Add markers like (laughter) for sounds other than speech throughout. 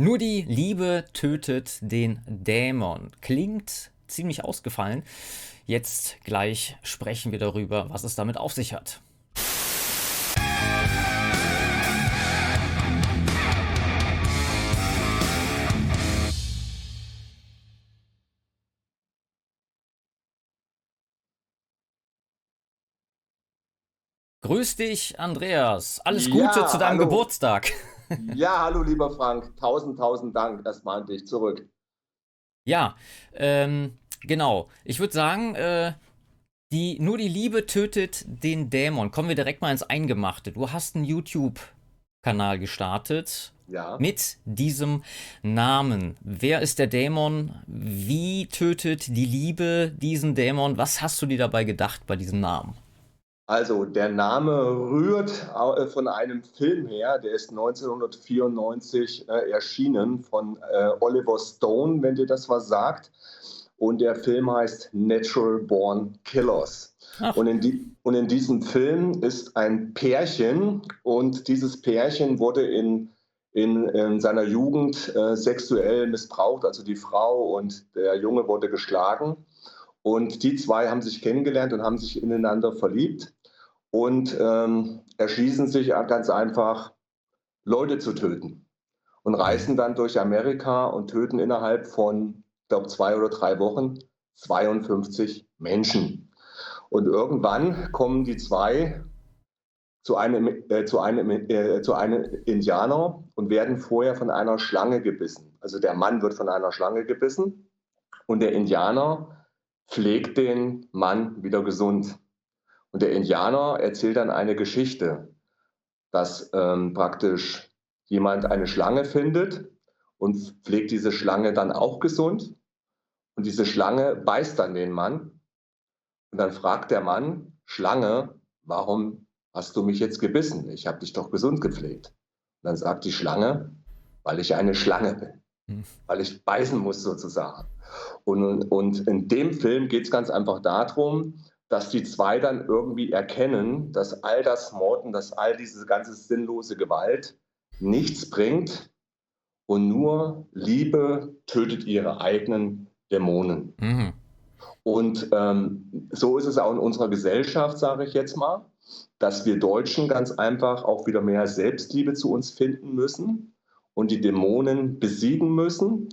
Nur die Liebe tötet den Dämon. Klingt ziemlich ausgefallen. Jetzt gleich sprechen wir darüber, was es damit auf sich hat. Grüß dich, Andreas. Alles Gute Ja, zu deinem hallo. Geburtstag. Ja, hallo lieber Frank. Tausend, tausend Dank erstmal an dich zurück. Ja, ähm, genau. Ich würde sagen, äh, die, nur die Liebe tötet den Dämon. Kommen wir direkt mal ins Eingemachte. Du hast einen YouTube-Kanal gestartet Ja. mit diesem Namen. Wer ist der Dämon? Wie tötet die Liebe diesen Dämon? Was hast du dir dabei gedacht bei diesem Namen? Also der Name rührt äh, von einem Film her, der ist 1994 äh, erschienen von äh, Oliver Stone, wenn dir das was sagt. Und der Film heißt Natural Born Killers. Und in, die, und in diesem Film ist ein Pärchen und dieses Pärchen wurde in, in, in seiner Jugend äh, sexuell missbraucht, also die Frau und der Junge wurde geschlagen. Und die zwei haben sich kennengelernt und haben sich ineinander verliebt und ähm, erschließen sich ganz einfach, Leute zu töten. Und reisen dann durch Amerika und töten innerhalb von, ich glaube, zwei oder drei Wochen 52 Menschen. Und irgendwann kommen die zwei zu einem, äh, zu einem, äh, zu einem Indianer und werden vorher von einer Schlange gebissen. Also der Mann wird von einer Schlange gebissen und der Indianer pflegt den Mann wieder gesund. Und der Indianer erzählt dann eine Geschichte, dass ähm, praktisch jemand eine Schlange findet und pflegt diese Schlange dann auch gesund. Und diese Schlange beißt dann den Mann. Und dann fragt der Mann, Schlange, warum hast du mich jetzt gebissen? Ich habe dich doch gesund gepflegt. Und dann sagt die Schlange, weil ich eine Schlange bin, Hm. weil ich beißen muss sozusagen. Und, und in dem Film geht es ganz einfach darum, dass die zwei dann irgendwie erkennen, dass all das Morden, dass all diese ganze sinnlose Gewalt nichts bringt und nur Liebe tötet ihre eigenen Dämonen. Mhm. Und ähm, so ist es auch in unserer Gesellschaft, sage ich jetzt mal, dass wir Deutschen ganz einfach auch wieder mehr Selbstliebe zu uns finden müssen und die Dämonen besiegen müssen.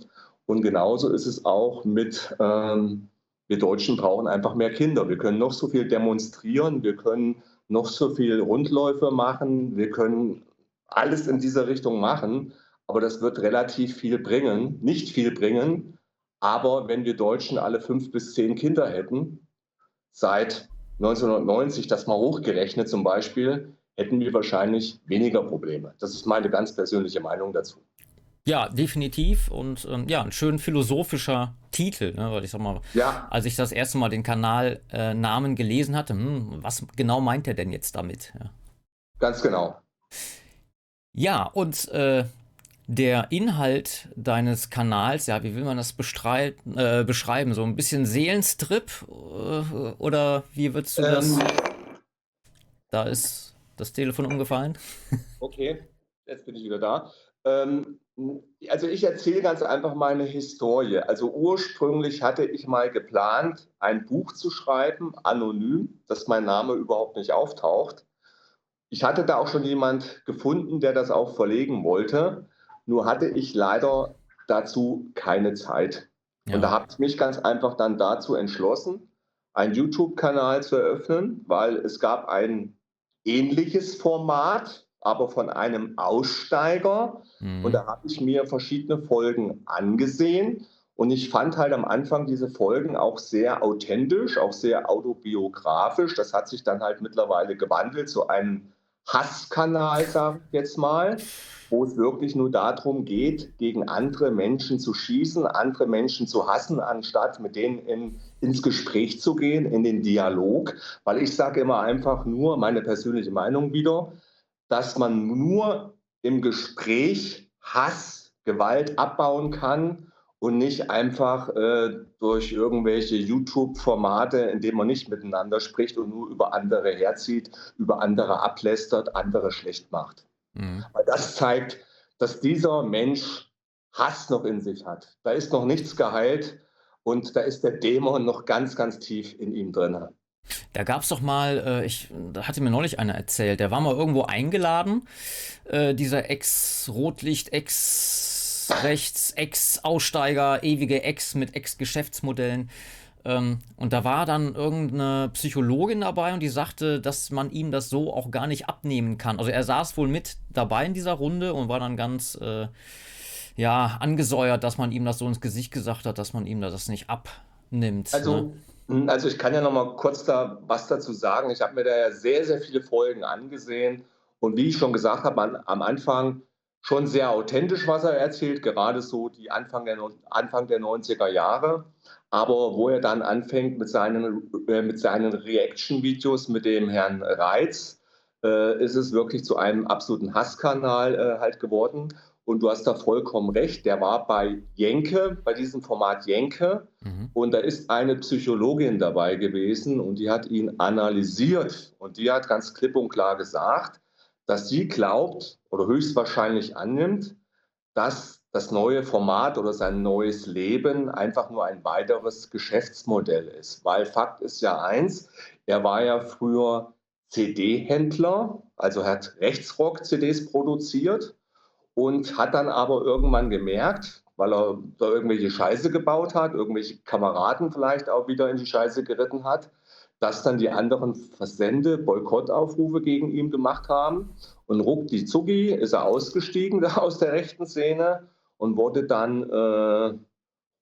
Und genauso ist es auch mit, ähm, wir Deutschen brauchen einfach mehr Kinder. Wir können noch so viel demonstrieren, wir können noch so viel Rundläufe machen, wir können alles in dieser Richtung machen, aber das wird relativ viel bringen, nicht viel bringen. Aber wenn wir Deutschen alle fünf bis zehn Kinder hätten, seit 1990 das mal hochgerechnet zum Beispiel, hätten wir wahrscheinlich weniger Probleme. Das ist meine ganz persönliche Meinung dazu. Ja, definitiv. Und ähm, ja, ein schön philosophischer Titel, ne? weil ich sag mal, Ja, als ich das erste Mal den Kanalnamen äh, gelesen hatte, hm, was genau meint er denn jetzt damit? Ja, ganz genau. ja und äh, der Inhalt deines Kanals, ja, wie will man das äh, beschreiben? So ein bisschen Seelenstrip äh, oder wie würdest du das? Ähm, Da ist das Telefon umgefallen. (laughs) Okay, jetzt bin ich wieder da. Ähm, also ich erzähle ganz einfach meine Historie. Also ursprünglich hatte ich mal geplant, ein Buch zu schreiben, anonym, dass mein Name überhaupt nicht auftaucht. Ich hatte da auch schon jemand gefunden, der das auch verlegen wollte. Nur hatte ich leider dazu keine Zeit. Und da Ja. habe ich mich ganz einfach dann dazu entschlossen, einen YouTube-Kanal zu eröffnen, weil es gab ein ähnliches Format, aber von einem Aussteiger. Und Mhm. da habe ich mir verschiedene Folgen angesehen. Und ich fand halt am Anfang diese Folgen auch sehr authentisch, auch sehr autobiografisch. Das hat sich dann halt mittlerweile gewandelt zu einem Hasskanal, sage ich jetzt mal, wo es wirklich nur darum geht, gegen andere Menschen zu schießen, andere Menschen zu hassen, anstatt mit denen in, ins Gespräch zu gehen, in den Dialog. Weil ich sage immer einfach nur meine persönliche Meinung wieder, dass man nur im Gespräch Hass, Gewalt abbauen kann und nicht einfach äh, durch irgendwelche YouTube-Formate, in denen man nicht miteinander spricht und nur über andere herzieht, über andere ablästert, andere schlecht macht. Mhm. Weil das zeigt, dass dieser Mensch Hass noch in sich hat. Da ist noch nichts geheilt und da ist der Dämon noch ganz, ganz tief in ihm drin. Da gab es doch mal, äh, ich, da hatte mir neulich einer erzählt, der war mal irgendwo eingeladen, äh, dieser Ex-Rotlicht, Ex-Rechts, Ex-Aussteiger, ewige Ex mit Ex-Geschäftsmodellen. Ähm, und da war dann irgendeine Psychologin dabei und die sagte, dass man ihm das so auch gar nicht abnehmen kann. Also er saß wohl mit dabei in dieser Runde und war dann ganz äh, ja, angesäuert, dass man ihm das so ins Gesicht gesagt hat, dass man ihm das nicht abnimmt. Also, ne? Hm, also ich kann ja noch mal kurz da was dazu sagen. Ich habe mir da ja sehr, sehr viele Folgen angesehen und wie ich schon gesagt habe, am Anfang schon sehr authentisch, was er erzählt, gerade so die Anfang der, Anfang der 90er Jahre. Aber wo er dann anfängt mit seinen, äh, mit seinen Reaction-Videos mit dem Herrn Reitz, äh, ist es wirklich zu einem absoluten Hasskanal äh, halt geworden. Und du hast da vollkommen recht, der war bei Jenke, bei diesem Format Jenke. Mhm. Und da ist eine Psychologin dabei gewesen und die hat ihn analysiert. Und die hat ganz klipp und klar gesagt, dass sie glaubt oder höchstwahrscheinlich annimmt, dass das neue Format oder sein neues Leben einfach nur ein weiteres Geschäftsmodell ist. Weil Fakt ist ja eins, er war ja früher CD-Händler, also hat Rechtsrock-CDs produziert und hat dann aber irgendwann gemerkt, weil er da irgendwelche Scheiße gebaut hat, irgendwelche Kameraden vielleicht auch wieder in die Scheiße geritten hat, dass dann die anderen Versende Boykottaufrufe gegen ihn gemacht haben. Und ruckdi zucki ist er ausgestiegen (laughs) aus der rechten Szene und wurde dann, äh,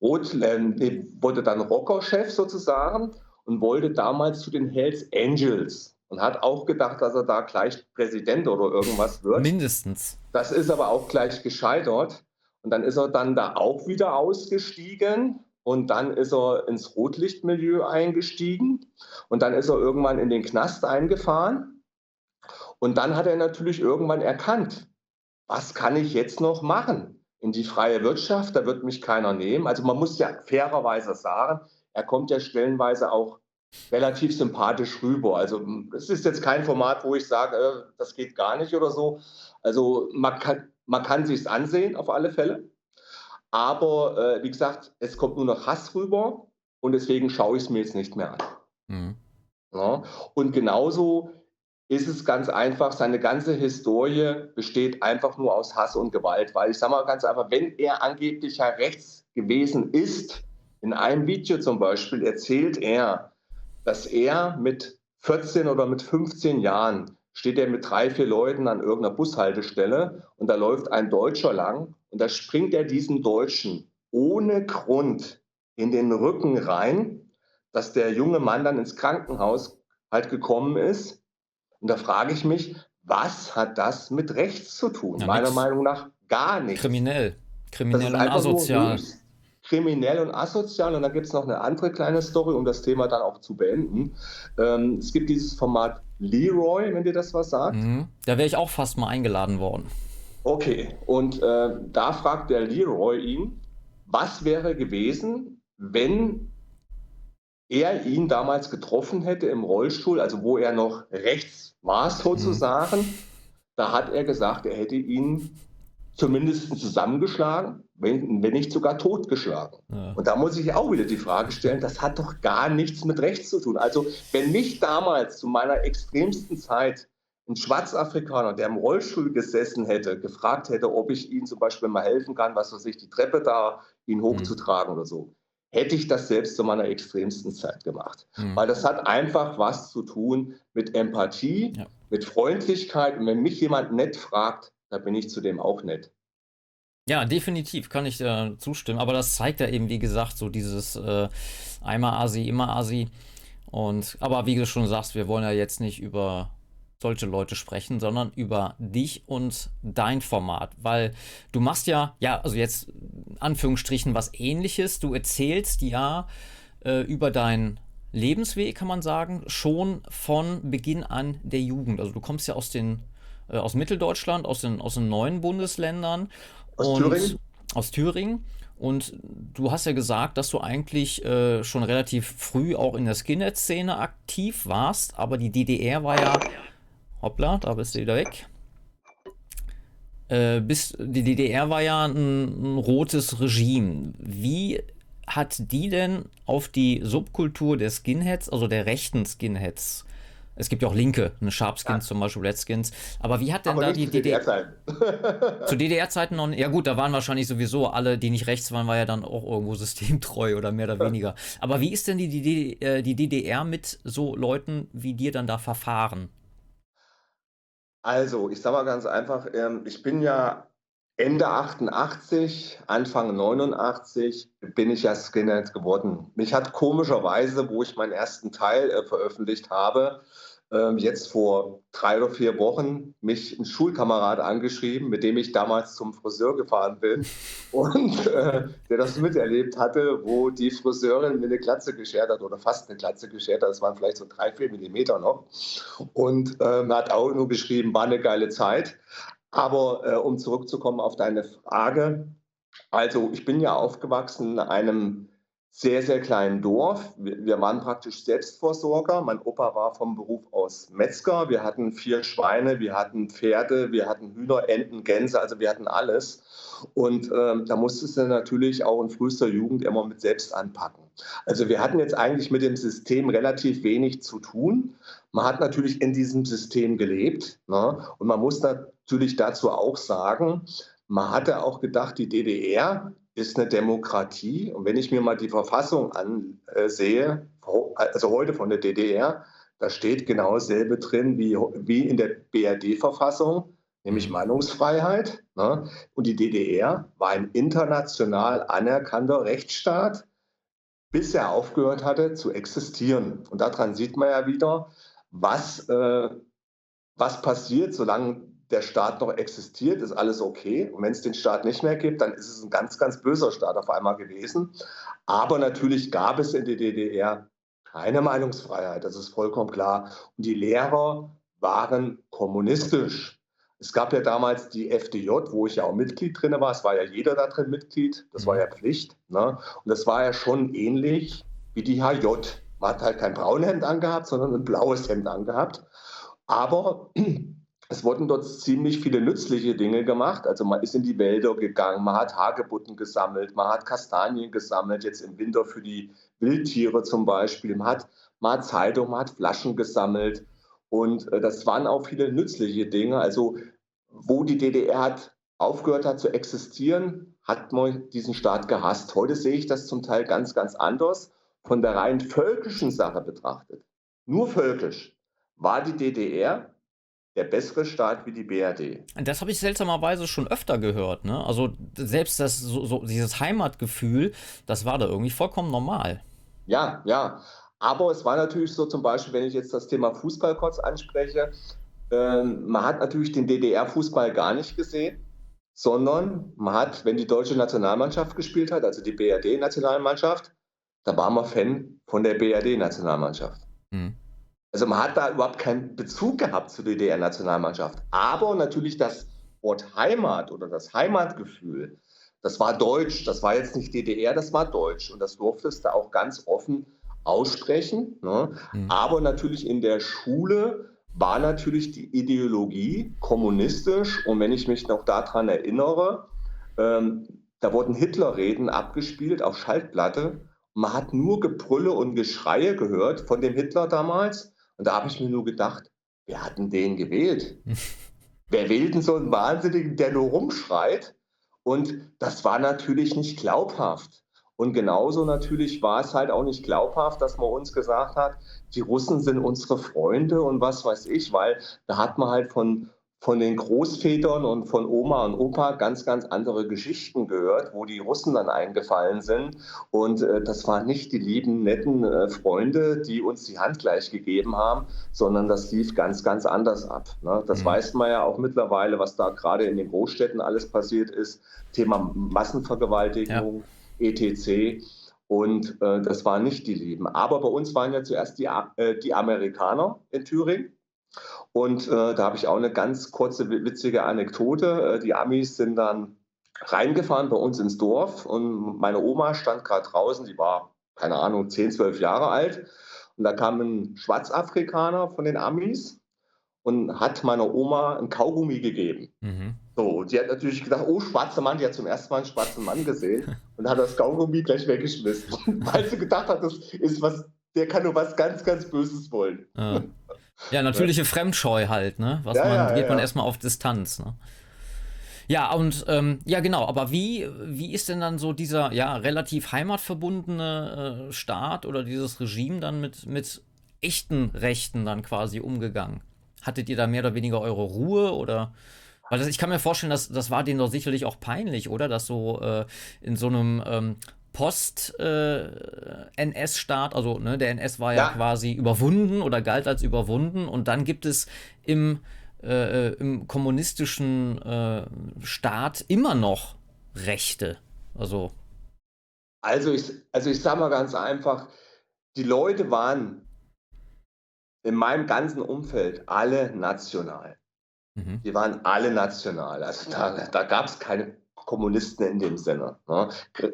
Rot, äh, wurde dann Rockerchef sozusagen und wollte damals zu den Hells Angels und hat auch gedacht, dass er da gleich Präsident oder irgendwas wird. Mindestens. Das ist aber auch gleich gescheitert. Und dann ist er dann da auch wieder ausgestiegen und dann ist er ins Rotlichtmilieu eingestiegen und dann ist er irgendwann in den Knast eingefahren. Und dann hat er natürlich irgendwann erkannt, was kann ich jetzt noch machen? In die freie Wirtschaft, da wird mich keiner nehmen. Also man muss ja fairerweise sagen, er kommt ja stellenweise auch relativ sympathisch rüber. Also es ist jetzt kein Format, wo ich sage, äh, das geht gar nicht oder so. Also man kann, man kann sich es ansehen, auf alle Fälle. Aber äh, wie gesagt, es kommt nur noch Hass rüber und deswegen schaue ich es mir jetzt nicht mehr an. Mhm. Ja, und genauso ist es ganz einfach, seine ganze Historie besteht einfach nur aus Hass und Gewalt. Weil ich sage mal ganz einfach, wenn er angeblich ja rechts gewesen ist, in einem Video zum Beispiel erzählt er, dass er mit 14 oder mit 15 Jahren steht er mit drei, vier Leuten an irgendeiner Bushaltestelle und da läuft ein Deutscher lang und da springt er diesen Deutschen ohne Grund in den Rücken rein, dass der junge Mann dann ins Krankenhaus halt gekommen ist. Und da frage ich mich, was hat das mit rechts zu tun? Ja, Meiner Meinung nach gar nichts. Kriminell. Kriminell und asozial kriminell und asozial. Und dann gibt es noch eine andere kleine Story, um das Thema dann auch zu beenden. Ähm, es gibt dieses Format Leroy, wenn dir das was sagt. Mhm. Da wäre ich auch fast mal eingeladen worden. Okay, und äh, da fragt der Leroy ihn, was wäre gewesen, wenn er ihn damals getroffen hätte im Rollstuhl, also wo er noch rechts war sozusagen. Mhm. Da hat er gesagt, er hätte ihn zumindest zusammengeschlagen, wenn, wenn nicht sogar totgeschlagen. Ja. Und da muss ich auch wieder die Frage stellen, das hat doch gar nichts mit Rechts zu tun. Also wenn mich damals zu meiner extremsten Zeit ein Schwarzafrikaner, der im Rollstuhl gesessen hätte, gefragt hätte, ob ich ihm zum Beispiel mal helfen kann, was weiß ich, die Treppe da, ihn mhm. hochzutragen mhm. oder so, hätte ich das selbst zu meiner extremsten Zeit gemacht. Mhm. Weil das hat einfach was zu tun mit Empathie, ja. mit Freundlichkeit. Und wenn mich jemand nett fragt, da bin ich zudem auch nett. Ja, definitiv kann ich äh, zustimmen. Aber das zeigt ja eben, wie gesagt, so dieses äh, einmal Asi, immer Asi. Und aber wie du schon sagst, wir wollen ja jetzt nicht über solche Leute sprechen, sondern über dich und dein Format, weil du machst ja, ja, also jetzt Anführungsstrichen was ähnliches. Du erzählst ja äh, über deinen Lebensweg, kann man sagen, schon von Beginn an der Jugend. Also du kommst ja aus den äh, aus Mitteldeutschland, aus den, aus den neuen Bundesländern aus und Thüringen? Aus Thüringen. Und du hast ja gesagt, dass du eigentlich äh, schon relativ früh auch in der Skinhead-Szene aktiv warst, aber die DDR war ja. Hoppla, da bist du wieder weg. Äh, bis, die DDR war ja ein, ein rotes Regime. Wie hat die denn auf die Subkultur der Skinheads, also der rechten Skinheads, es gibt ja auch Linke, eine Sharpskins ja. zum Beispiel, Redskins. Aber wie hat denn Aber da die DDR... DDR zu DDR-Zeiten (laughs) noch... Ja gut, da waren wahrscheinlich sowieso alle, die nicht rechts waren, war ja dann auch irgendwo systemtreu oder mehr oder (laughs) weniger. Aber wie ist denn die, die, äh, die DDR mit so Leuten wie dir dann da verfahren? Also, ich sage mal ganz einfach, ähm, ich bin ja Ende 88, Anfang 89 bin ich ja Skinhead geworden. Mich hat komischerweise, wo ich meinen ersten Teil äh, veröffentlicht habe, ähm, jetzt vor drei oder vier Wochen mich ein Schulkamerad angeschrieben, mit dem ich damals zum Friseur gefahren bin (laughs) und äh, der das miterlebt hatte, wo die Friseurin mir eine Glatze geschert hat oder fast eine Glatze geschert hat. Das waren vielleicht so drei, vier Millimeter noch. Und ähm, hat auch nur beschrieben, war eine geile Zeit. Aber äh, um zurückzukommen auf deine Frage, also ich bin ja aufgewachsen in einem sehr, sehr kleinen Dorf. Wir, waren praktisch Selbstversorger. Mein Opa war vom Beruf aus Metzger. Wir hatten vier Schweine, wir hatten Pferde, wir hatten Hühner, Enten, Gänse, also wir hatten alles. Und ähm, da musstest du natürlich auch in frühester Jugend immer mit selbst anpacken. Also wir hatten jetzt eigentlich mit dem System relativ wenig zu tun. Man hat natürlich in diesem System gelebt. Ne? Und man muss natürlich dazu auch sagen, man hatte auch gedacht, die DDR ist eine Demokratie. Und wenn ich mir mal die Verfassung ansehe, also heute von der DDR, da steht genau dasselbe drin wie, wie in der BRD-Verfassung, nämlich Meinungsfreiheit. Ne? Und die DDR war ein international anerkannter Rechtsstaat, bis er aufgehört hatte zu existieren. Und daran sieht man ja wieder, was, äh, was passiert, solange der Staat noch existiert, ist alles okay. Und wenn es den Staat nicht mehr gibt, dann ist es ein ganz, ganz böser Staat auf einmal gewesen. Aber natürlich gab es in der DDR keine Meinungsfreiheit, das ist vollkommen klar. Und die Lehrer waren kommunistisch. Es gab ja damals die FDJ, wo ich ja auch Mitglied drin war. Es war ja jeder da drin Mitglied. Das war ja Pflicht. Ne? Und das war ja schon ähnlich wie die HJ. Man hat halt kein braunes Hemd angehabt, sondern ein blaues Hemd angehabt. Aber es wurden dort ziemlich viele nützliche Dinge gemacht. Also man ist in die Wälder gegangen, man hat Hagebutten gesammelt, man hat Kastanien gesammelt, jetzt im Winter für die Wildtiere zum Beispiel. Man hat, man hat Zeitung, man hat Flaschen gesammelt. Und äh, das waren auch viele nützliche Dinge. Also wo die DDR hat, aufgehört hat zu existieren, hat man diesen Staat gehasst. Heute sehe ich das zum Teil ganz, ganz anders. Von der rein völkischen Sache betrachtet, nur völkisch, war die DDR der bessere Staat wie die BRD. Das habe ich seltsamerweise schon öfter gehört. Ne? Also selbst das, so, so, dieses Heimatgefühl, das war da irgendwie vollkommen normal. Ja, ja. Aber es war natürlich so zum Beispiel, wenn ich jetzt das Thema Fußball kurz anspreche, ähm, man hat natürlich den DDR-Fußball gar nicht gesehen, sondern man hat, wenn die deutsche Nationalmannschaft gespielt hat, also die BRD-Nationalmannschaft, da war man Fan von der BRD-Nationalmannschaft. Mhm. Also man hat da überhaupt keinen Bezug gehabt zur DDR-Nationalmannschaft. Aber natürlich das Wort Heimat oder das Heimatgefühl, das war deutsch. Das war jetzt nicht DDR, das war deutsch. Und das durftest du auch ganz offen aussprechen. Ne? Mhm. Aber natürlich in der Schule war natürlich die Ideologie kommunistisch. Und wenn ich mich noch daran erinnere, ähm, da wurden Hitlerreden abgespielt auf Schaltplatte. Man hat nur Gebrülle und Geschreie gehört von dem Hitler damals. Und da habe ich mir nur gedacht, wer hat denn den gewählt? (laughs) wer wählt denn so einen Wahnsinnigen, der nur rumschreit? Und das war natürlich nicht glaubhaft. Und genauso natürlich war es halt auch nicht glaubhaft, dass man uns gesagt hat, die Russen sind unsere Freunde und was weiß ich, weil da hat man halt von von den Großvätern und von Oma und Opa ganz, ganz andere Geschichten gehört, wo die Russen dann eingefallen sind. Und äh, das waren nicht die lieben, netten äh, Freunde, die uns die Hand gleich gegeben haben, sondern das lief ganz, ganz anders ab. Ne? Das mhm. weiß man ja auch mittlerweile, was da gerade in den Großstädten alles passiert ist. Thema Massenvergewaltigung, ja. etc. Und äh, das waren nicht die Lieben. Aber bei uns waren ja zuerst die, äh, die Amerikaner in Thüringen und äh, da habe ich auch eine ganz kurze, witzige Anekdote. Äh, die Amis sind dann reingefahren bei uns ins Dorf und meine Oma stand gerade draußen, die war, keine Ahnung, 10, 12 Jahre alt. Und da kam ein Schwarzafrikaner von den Amis und hat meiner Oma ein Kaugummi gegeben. Mhm. So, die hat natürlich gedacht, oh, schwarzer Mann, die hat zum ersten Mal einen schwarzen Mann gesehen (laughs) und hat das Kaugummi gleich weggeschmissen, (laughs) weil sie gedacht hat, das ist was, der kann nur was ganz, ganz Böses wollen. Ja, ja natürliche ja. Fremdscheu halt, ne? Was ja, man, ja, geht man erstmal auf Distanz, ne? Ja, und ähm, ja, genau, aber wie, wie ist denn dann so dieser ja relativ heimatverbundene äh, Staat oder dieses Regime dann mit, mit echten Rechten dann quasi umgegangen? Hattet ihr da mehr oder weniger eure Ruhe oder? Weil das, ich kann mir vorstellen, dass das war denen doch sicherlich auch peinlich, oder? Dass so äh, in so einem ähm, Post-NS-Staat, äh, also ne, der NS war ja. ja. quasi überwunden oder galt als überwunden und dann gibt es im äh, äh, im kommunistischen äh, Staat immer noch Rechte. Also. Also ich, also ich sage mal ganz einfach, die Leute waren in meinem ganzen Umfeld alle national. Mhm. Die waren alle national. Also da, da gab es keine Kommunisten in dem Sinne. Ne?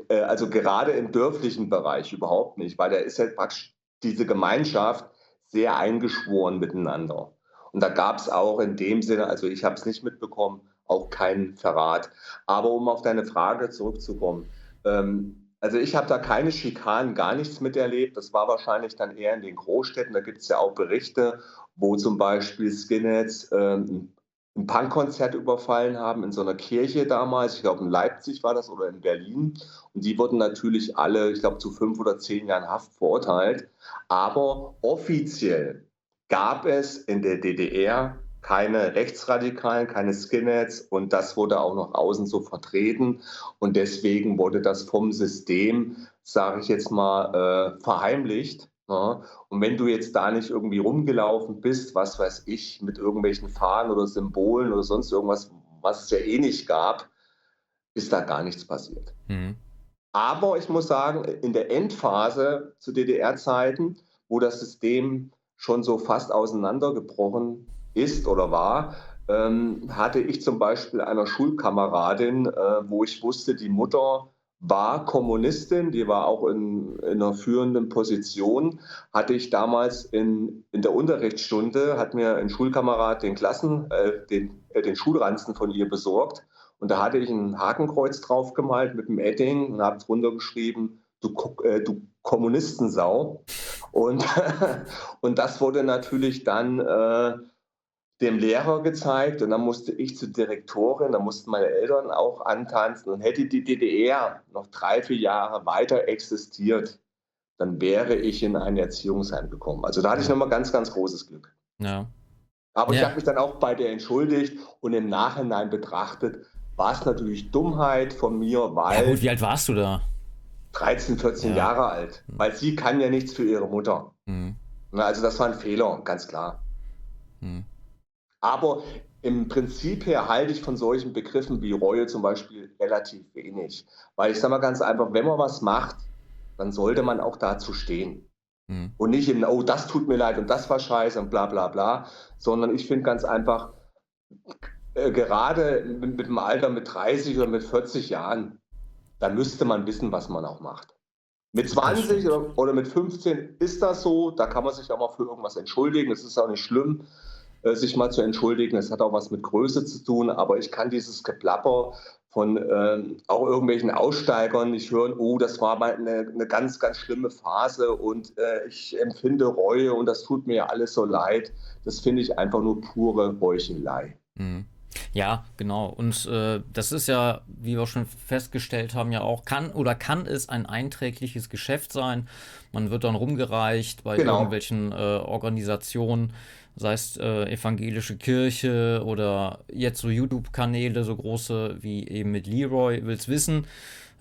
Äh, also gerade im dörflichen Bereich überhaupt nicht, weil da ist ja praktisch diese Gemeinschaft sehr eingeschworen miteinander. Und da gab es auch in dem Sinne, also ich habe es nicht mitbekommen, auch keinen Verrat. Aber um auf deine Frage zurückzukommen, ähm, also ich habe da keine Schikanen, gar nichts miterlebt. Das war wahrscheinlich dann eher in den Großstädten. Da gibt es ja auch Berichte, wo zum Beispiel Skinheads ähm, ein Punkkonzert überfallen haben in so einer Kirche damals. Ich glaube, in Leipzig war das oder in Berlin. Und die wurden natürlich alle, ich glaube, zu fünf oder zehn Jahren Haft verurteilt. Aber offiziell gab es in der DDR keine Rechtsradikalen, keine Skinheads und das wurde auch noch außen so vertreten und deswegen wurde das vom System, sage ich jetzt mal, äh, verheimlicht. Ja. Und wenn du jetzt da nicht irgendwie rumgelaufen bist, was weiß ich, mit irgendwelchen Fahnen oder Symbolen oder sonst irgendwas, was es ja eh nicht gab, ist da gar nichts passiert. Mhm. Aber ich muss sagen, in der Endphase zu DDR-Zeiten, wo das System schon so fast auseinandergebrochen ist oder war, ähm, hatte ich zum Beispiel einer Schulkameradin, äh, wo ich wusste, die Mutter war Kommunistin, die war auch in, in einer führenden Position, hatte ich damals in, in der Unterrichtsstunde, hat mir ein Schulkamerad den Klassen, äh, den, äh, den Schulranzen von ihr besorgt und da hatte ich ein Hakenkreuz drauf gemalt mit einem Edding und habe drunter geschrieben, du, äh, du Kommunistensau. Und, (laughs) und das wurde natürlich dann äh, dem Lehrer gezeigt und dann musste ich zur Direktorin, da mussten meine Eltern auch antanzen und hätte die DDR noch drei, vier Jahre weiter existiert, dann wäre ich in ein Erziehungsheim gekommen. Also da hatte ich nochmal ganz, ganz großes Glück. Ja. Aber ja. ich habe mich dann auch bei der entschuldigt und im Nachhinein betrachtet, war es natürlich Dummheit von mir, weil. Ja gut, wie alt warst du da? 13, 14 ja. Jahre alt, hm. weil sie kann ja nichts für ihre Mutter. Mhm. Also das war ein Fehler, ganz klar. Mhm. Aber im Prinzip her halte ich von solchen Begriffen wie Reue zum Beispiel relativ wenig. Weil ich sage mal ganz einfach, wenn man was macht, dann sollte man auch dazu stehen. Mhm. Und nicht in, oh, das tut mir leid und das war scheiße und bla bla bla, sondern ich finde ganz einfach, äh, gerade mit, mit dem Alter mit 30 oder mit 40 Jahren, da müsste man wissen, was man auch macht. Mit 20 oder, mit 15 ist das so, da kann man sich auch mal für irgendwas entschuldigen. Es ist auch nicht schlimm, sich mal zu entschuldigen. Es hat auch was mit Größe zu tun, aber ich kann dieses Geplapper von äh, auch irgendwelchen Aussteigern nicht hören, oh, das war mal eine, eine ganz, ganz schlimme Phase und äh, ich empfinde Reue und das tut mir ja alles so leid. Das finde ich einfach nur pure Heuchelei. Mhm. Ja, genau. Und äh, das ist ja, wie wir schon festgestellt haben, ja auch, kann oder kann es ein einträgliches Geschäft sein. Man wird dann rumgereicht bei genau. irgendwelchen äh, Organisationen, sei es äh, evangelische Kirche oder jetzt so YouTube-Kanäle, so große wie eben mit Leroy, will's wissen.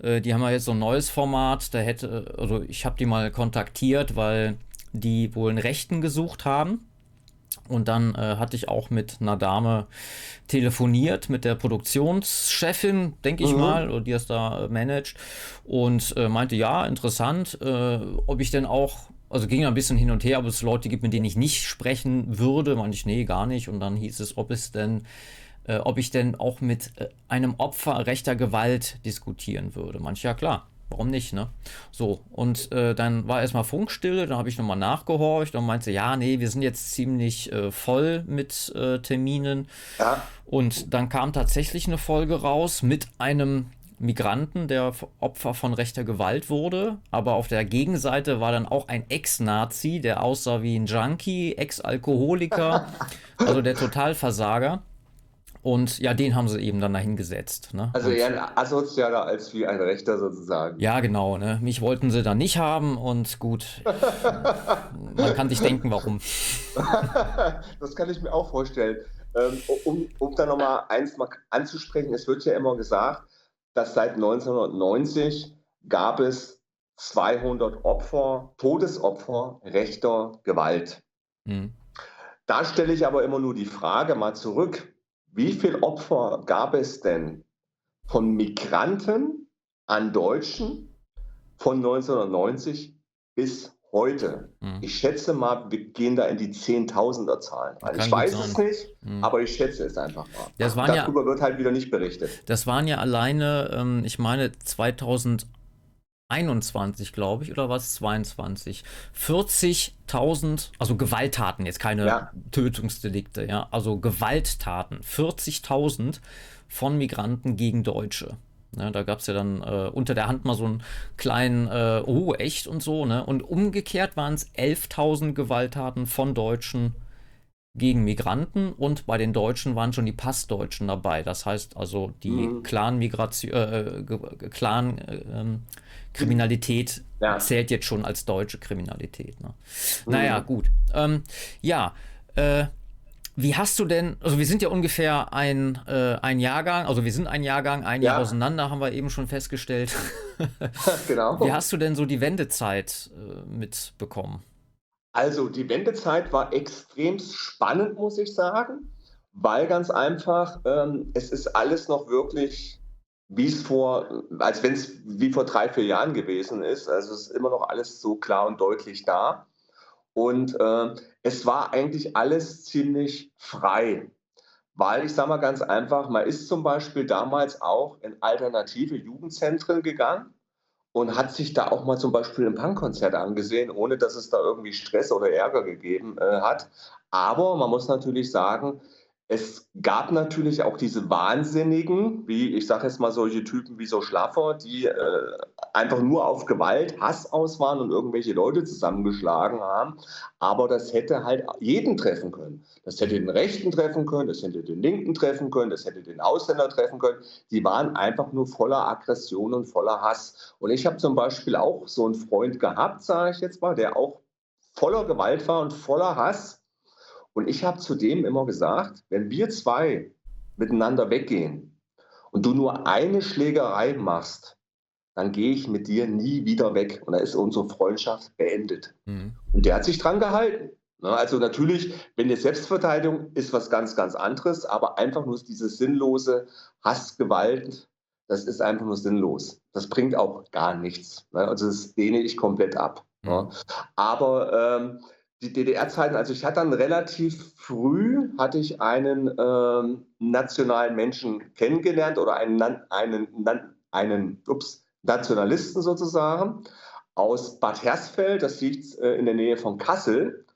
Äh, die haben ja jetzt so ein neues Format. Da hätte, also ich habe die mal kontaktiert, weil die wohl einen Rechten gesucht haben und dann äh, hatte ich auch mit einer Dame telefoniert, mit der Produktionschefin, denke ich mhm. mal, die das da äh, managt. Und äh, meinte, ja, interessant, äh, ob ich denn auch, also ging ein bisschen hin und her, ob es Leute gibt, mit denen ich nicht sprechen würde. Meinte ich, nee, gar nicht. Und dann hieß es, ob es denn äh, ob ich denn auch mit äh, einem Opfer rechter Gewalt diskutieren würde. Manche, ja klar, warum nicht, ne? So, und äh, dann war erstmal Funkstille, dann habe ich nochmal nachgehorcht und meinte, ja, nee, wir sind jetzt ziemlich äh, voll mit äh, Terminen. Ja. Und dann kam tatsächlich eine Folge raus mit einem Migranten, der Opfer von rechter Gewalt wurde. Aber auf der Gegenseite war dann auch ein Ex-Nazi, der aussah wie ein Junkie, Ex-Alkoholiker, (laughs) also der Totalversager. Und ja, den haben sie eben dann dahin gesetzt. Ne? Also eher ein asozialer als wie ein Rechter sozusagen. Ja, genau. Ne? Mich wollten sie da nicht haben und gut, man kann sich denken, warum. (laughs) das kann ich mir auch vorstellen. Ähm, um, um da nochmal eins mal anzusprechen, es wird ja immer gesagt, dass seit 1990 gab es 200 Opfer, Todesopfer rechter Gewalt. Mhm. Da stelle ich aber immer nur die Frage mal zurück, wie viele Opfer gab es denn von Migranten an Deutschen von 1990 bis heute? Mhm. Ich schätze mal, wir gehen da in die Zehntausender Zahlen. Also ich weiß es nicht, mhm. aber ich schätze es einfach mal. Das waren Darüber ja, wird halt wieder nicht berichtet. Das waren ja alleine, ähm, ich meine, 2021, glaube ich, oder was? 22. 40.000, also Gewalttaten, jetzt keine ja. Tötungsdelikte, ja, also Gewalttaten. 40.000 von Migranten gegen Deutsche. Ne, da gab es ja dann äh, unter der Hand mal so einen kleinen, äh, oh, echt und so. Ne? Und umgekehrt waren es 11.000 Gewalttaten von Deutschen gegen Migranten und bei den Deutschen waren schon die Passdeutschen dabei. Das heißt also, die mhm. Clan-Migration, äh, Clan, ähm, Kriminalität ja. zählt jetzt schon als deutsche Kriminalität. Ne? Mhm. Naja, gut. Ähm, ja, äh, wie hast du denn, also wir sind ja ungefähr ein, äh, ein Jahrgang, also wir sind ein Jahrgang, ein ja. Jahr auseinander, haben wir eben schon festgestellt. (laughs) genau. Wie hast du denn so die Wendezeit äh, mitbekommen? Also die Wendezeit war extrem spannend, muss ich sagen, weil ganz einfach, ähm, es ist alles noch wirklich, wie es vor, als wenn es wie vor drei, vier Jahren gewesen ist. Also es ist immer noch alles so klar und deutlich da. Und äh, es war eigentlich alles ziemlich frei. Weil ich sage mal ganz einfach, man ist zum Beispiel damals auch in alternative Jugendzentren gegangen und hat sich da auch mal zum Beispiel ein Punkkonzert angesehen, ohne dass es da irgendwie Stress oder Ärger gegeben äh, hat. Aber man muss natürlich sagen, es gab natürlich auch diese Wahnsinnigen, wie ich sage jetzt mal solche Typen wie so Schlaffer, die äh, einfach nur auf Gewalt, Hass aus waren und irgendwelche Leute zusammengeschlagen haben. Aber das hätte halt jeden treffen können. Das hätte den Rechten treffen können, das hätte den Linken treffen können, das hätte den Ausländer treffen können. Die waren einfach nur voller Aggression und voller Hass. Und ich habe zum Beispiel auch so einen Freund gehabt, sage ich jetzt mal, der auch voller Gewalt war und voller Hass. Und ich habe zu dem immer gesagt, wenn wir zwei miteinander weggehen und du nur eine Schlägerei machst, dann gehe ich mit dir nie wieder weg. Und da ist unsere Freundschaft beendet. Mhm. Und der hat sich dran gehalten. Ne, also natürlich, wenn die Selbstverteidigung ist was ganz, ganz anderes, aber einfach nur diese sinnlose Hassgewalt, das ist einfach nur sinnlos. Das bringt auch gar nichts. Ne, also das lehne ich komplett ab. Ne. Mhm. Aber ähm, die DDR-Zeiten, also ich hatte dann relativ früh, hatte ich einen ähm, nationalen Menschen kennengelernt oder einen, einen, einen ups, Nationalisten sozusagen aus Bad Hersfeld, das liegt äh, in der Nähe von Kassel.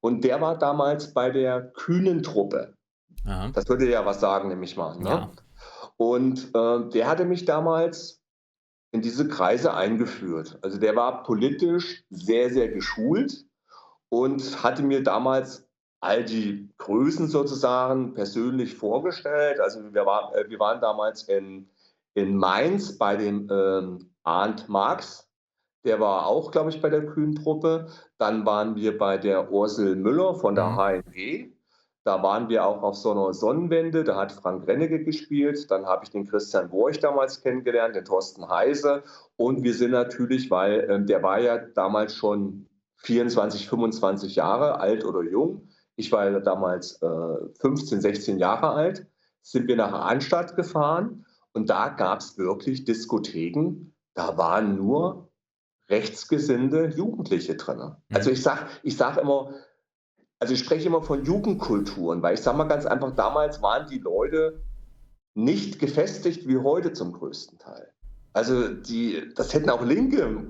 Und der war damals bei der kühnen Truppe. Aha. Das würde ja was sagen, nehme ich mal. Ne? Ja. Und äh, der hatte mich damals in diese Kreise eingeführt. Also der war politisch sehr, sehr geschult und hatte mir damals all die Größen sozusagen persönlich vorgestellt. Also wir, war, äh, wir waren damals in, in Mainz bei dem ähm, Arndt Marx, der war auch, glaube ich, bei der Kühn-Truppe. Dann waren wir bei der Ursel Müller von der HNG. Mhm. Da waren wir auch auf so einer Sonnenwende, da hat Frank Rennecke gespielt. Dann habe ich den Christian Borch damals kennengelernt, den Thorsten Heise. Und wir sind natürlich, weil äh, der war ja damals schon 24, 25 Jahre alt oder jung. Ich war ja damals äh, 15, 16 Jahre alt. Sind wir nach Arnstadt gefahren und da gab es wirklich Diskotheken. Da waren nur rechtsgesinnte Jugendliche drin. Mhm. Also ich sage ich sag immer, also ich spreche immer von Jugendkulturen, weil ich sage mal ganz einfach, damals waren die Leute nicht gefestigt wie heute zum größten Teil. Also die, das hätten auch Linke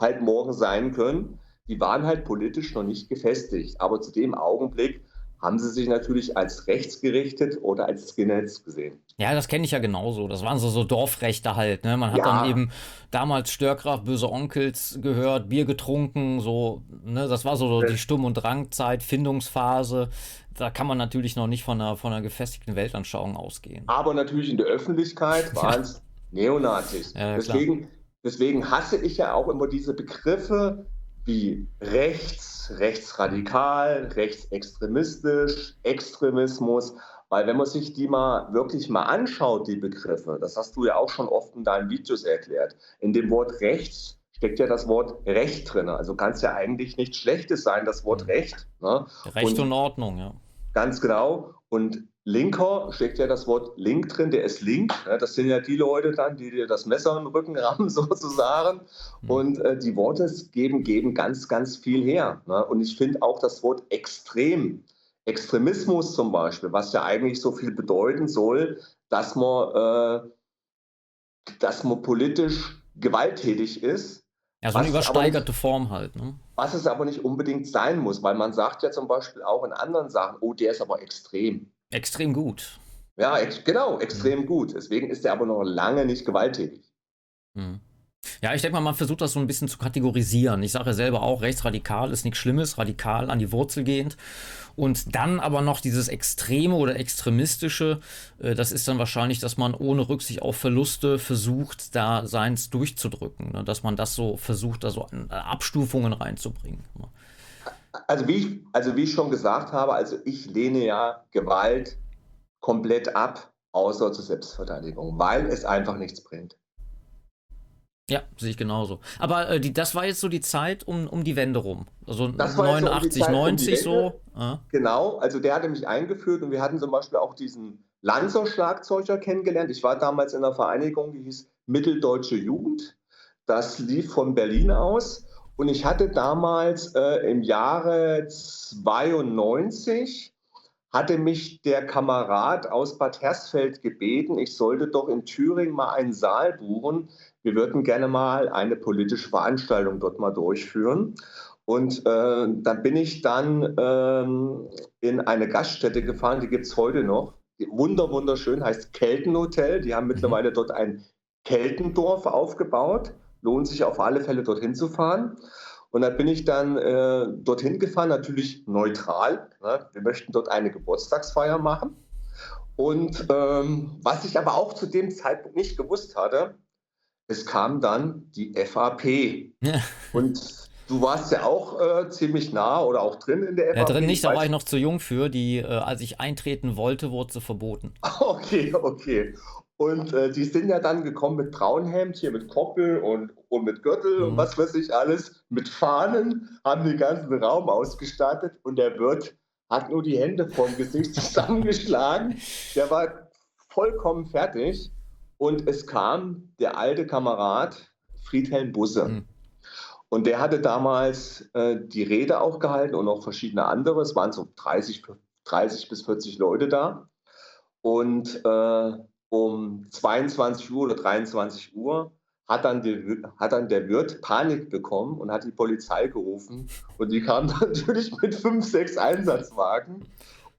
halt morgen sein können. Die waren halt politisch noch nicht gefestigt. Aber zu dem Augenblick haben sie sich natürlich als rechtsgerichtet oder als Skinheads gesehen. Ja, das kenne ich ja genauso. Das waren so, so Dorfrechte halt. Ne? Man hat ja. dann eben damals Störkraft, böse Onkels gehört, Bier getrunken, so. Ne? Das war so, so die Stumm- und Drangzeit, Findungsphase. Da kann man natürlich noch nicht von einer, von einer gefestigten Weltanschauung ausgehen. Aber natürlich in der Öffentlichkeit (laughs) waren es. Neonazis. Ja, deswegen, deswegen hasse ich ja auch immer diese Begriffe wie rechts, rechtsradikal, rechtsextremistisch, Extremismus. Weil wenn man sich die mal wirklich mal anschaut, die Begriffe, das hast du ja auch schon oft in deinen Videos erklärt, in dem Wort rechts steckt ja das Wort Recht drin. Also kann es ja eigentlich nichts Schlechtes sein, das Wort mhm. Recht. Ne? Recht und, und Ordnung, ja. Ganz genau. Und Linker steckt ja das Wort Link drin, der ist Link. Ja, das sind ja die Leute dann, die dir das Messer im Rücken (laughs) rammen, sozusagen. Mhm. Und äh, die Worte geben, geben ganz, ganz viel her. Ne? Und ich finde auch das Wort extrem, Extremismus zum Beispiel, was ja eigentlich so viel bedeuten soll, dass man, äh, dass man politisch gewalttätig ist. Ja, so eine übersteigerte nicht, Form halt. Ne? Was es aber nicht unbedingt sein muss, weil man sagt ja zum Beispiel auch in anderen Sachen, oh, der ist aber extrem. Extrem gut. Ja, ex genau, extrem mhm. gut. Deswegen ist er aber noch lange nicht gewalttätig. Mhm. Ja, ich denke mal, man versucht das so ein bisschen zu kategorisieren. Ich sage ja selber auch, rechtsradikal ist nichts Schlimmes, radikal an die Wurzel gehend. Und dann aber noch dieses Extreme oder Extremistische, äh, das ist dann wahrscheinlich, dass man ohne Rücksicht auf Verluste versucht, da seins durchzudrücken. Ne? Dass man das so versucht, da so äh, Abstufungen reinzubringen. Also wie, ich, also wie ich schon gesagt habe, also ich lehne ja Gewalt komplett ab, außer zur Selbstverteidigung, weil es einfach nichts bringt. Ja, sehe ich genauso. Aber äh, die, das war jetzt so die Zeit um, um die Wende rum. Also das 89, so um 90 um so. Ah. Genau, also der hatte mich eingeführt und wir hatten zum Beispiel auch diesen Lanzer-Schlagzeuger kennengelernt. Ich war damals in einer Vereinigung, die hieß Mitteldeutsche Jugend. Das lief von Berlin aus. Und ich hatte damals äh, im Jahre 92 hatte mich der Kamerad aus Bad Hersfeld gebeten, ich sollte doch in Thüringen mal einen Saal buchen. Wir würden gerne mal eine politische Veranstaltung dort mal durchführen. Und äh, dann bin ich dann ähm, in eine Gaststätte gefahren, die gibt es heute noch. Wunder, wunderschön, heißt Keltenhotel. Die haben mhm. mittlerweile dort ein Keltendorf aufgebaut. Lohnt sich auf alle Fälle dorthin zu fahren. Und dann bin ich dann äh, dorthin gefahren, natürlich neutral. Ne? Wir möchten dort eine Geburtstagsfeier machen. Und ähm, was ich aber auch zu dem Zeitpunkt nicht gewusst hatte, es kam dann die FAP. Ja. (laughs) Und du warst ja auch äh, ziemlich nah oder auch drin in der FAP. Ja, drin nicht, da war ich noch zu jung für. Die, äh, als ich eintreten wollte, wurde sie verboten. (laughs) Okay, okay. Und äh, die sind ja dann gekommen mit Braunhemd, hier mit Koppel und, und mit Gürtel mhm. und was weiß ich alles, mit Fahnen, haben den ganzen Raum ausgestattet und der Wirt hat nur die Hände vorm Gesicht (laughs) zusammengeschlagen. Der war vollkommen fertig und es kam der alte Kamerad Friedhelm Busse. Mhm. Und der hatte damals äh, die Rede auch gehalten und auch verschiedene andere. Es waren so 30, 30 bis 40 Leute da. Und äh, um 22 Uhr oder 23 Uhr hat dann, die, hat dann der Wirt Panik bekommen und hat die Polizei gerufen. Und die kamen (laughs) natürlich mit fünf, sechs Einsatzwagen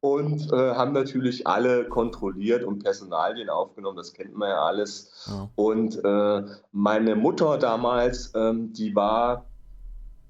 und äh, haben natürlich alle kontrolliert und Personalien aufgenommen. Das kennt man ja alles. Ja. Und äh, meine Mutter damals, ähm, die war,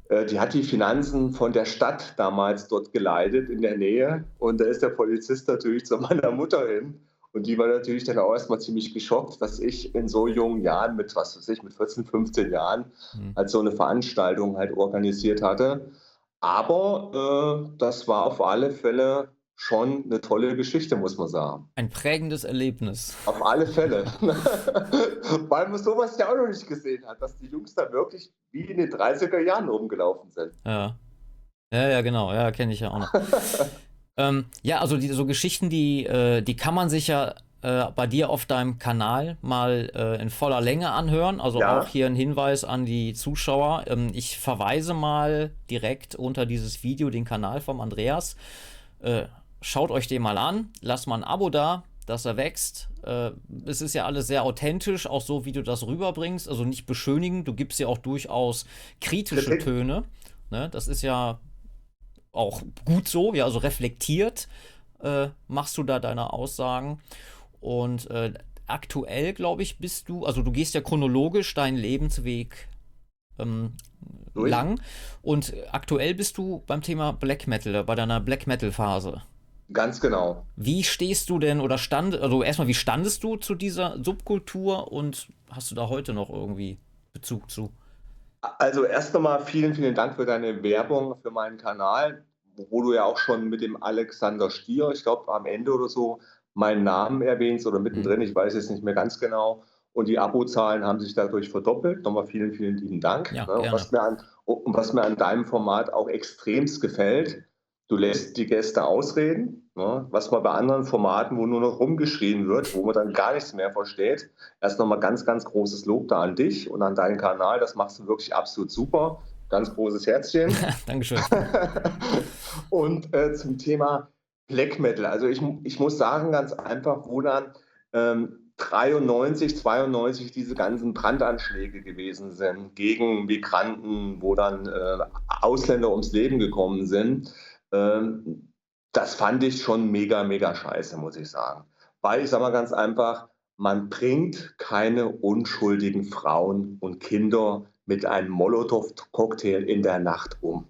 äh, die hat die Finanzen von der Stadt damals dort geleitet in der Nähe. Und da ist der Polizist natürlich zu meiner Mutter hin und die war natürlich dann auch erstmal ziemlich geschockt, dass ich in so jungen Jahren, mit was weiß ich, mit 14, 15 Jahren, mhm. halt so eine Veranstaltung halt organisiert hatte. Aber äh, das war auf alle Fälle schon eine tolle Geschichte, muss man sagen. Ein prägendes Erlebnis. Auf alle Fälle. Weil man sowas ja auch noch nicht gesehen hat, dass die Jungs da wirklich wie in den 30er Jahren rumgelaufen sind. Ja. Ja, ja, genau. Ja, kenne ich ja auch noch. (laughs) Ähm, ja, also die, so Geschichten, die, äh, die kann man sich ja äh, bei dir auf deinem Kanal mal äh, in voller Länge anhören. Also ja. auch hier ein Hinweis an die Zuschauer. Ähm, ich verweise mal direkt unter dieses Video den Kanal vom Andreas. Äh, schaut euch den mal an, lasst mal ein Abo da. dass er wächst. Äh, es ist ja alles sehr authentisch, auch so, wie du das rüberbringst. Also nicht beschönigen, du gibst ja auch durchaus kritische Töne. Ne? Das ist ja auch gut so, ja, also reflektiert äh, machst du da deine Aussagen. Und äh, aktuell, glaube ich, bist du, also du gehst ja chronologisch deinen Lebensweg ähm, lang. Und aktuell bist du beim Thema Black Metal, bei deiner Black Metal Phase. Ganz genau. Wie stehst du denn oder stand, also erstmal, wie standest du zu dieser Subkultur und hast du da heute noch irgendwie Bezug zu? Also erst einmal vielen, vielen Dank für deine Werbung für meinen Kanal, wo du ja auch schon mit dem Alexander Stier, ich glaube am Ende oder so, meinen Namen erwähnst oder mittendrin, ich weiß jetzt nicht mehr ganz genau. Und die Abozahlen haben sich dadurch verdoppelt. Nochmal vielen, vielen lieben Dank. Ja, ne? was, mir an, was mir an deinem Format auch extremst gefällt, du lässt die Gäste ausreden, ne? was man bei anderen Formaten, wo nur noch rumgeschrien wird, wo man dann gar nichts mehr versteht. Erst nochmal ganz, ganz großes Lob da an dich und an deinen Kanal. Das machst du wirklich absolut super. Ganz großes Herzchen. (laughs) Dankeschön. (laughs) und äh, zum Thema Black Metal. Also ich, ich muss sagen, ganz einfach, wo dann ähm, 93, 92 diese ganzen Brandanschläge gewesen sind gegen Migranten, wo dann äh, Ausländer ums Leben gekommen sind. Ähm, das fand ich schon mega, mega scheiße, muss ich sagen. Weil ich sage mal ganz einfach, man bringt keine unschuldigen Frauen und Kinder mit einem Molotow-Cocktail in der Nacht um.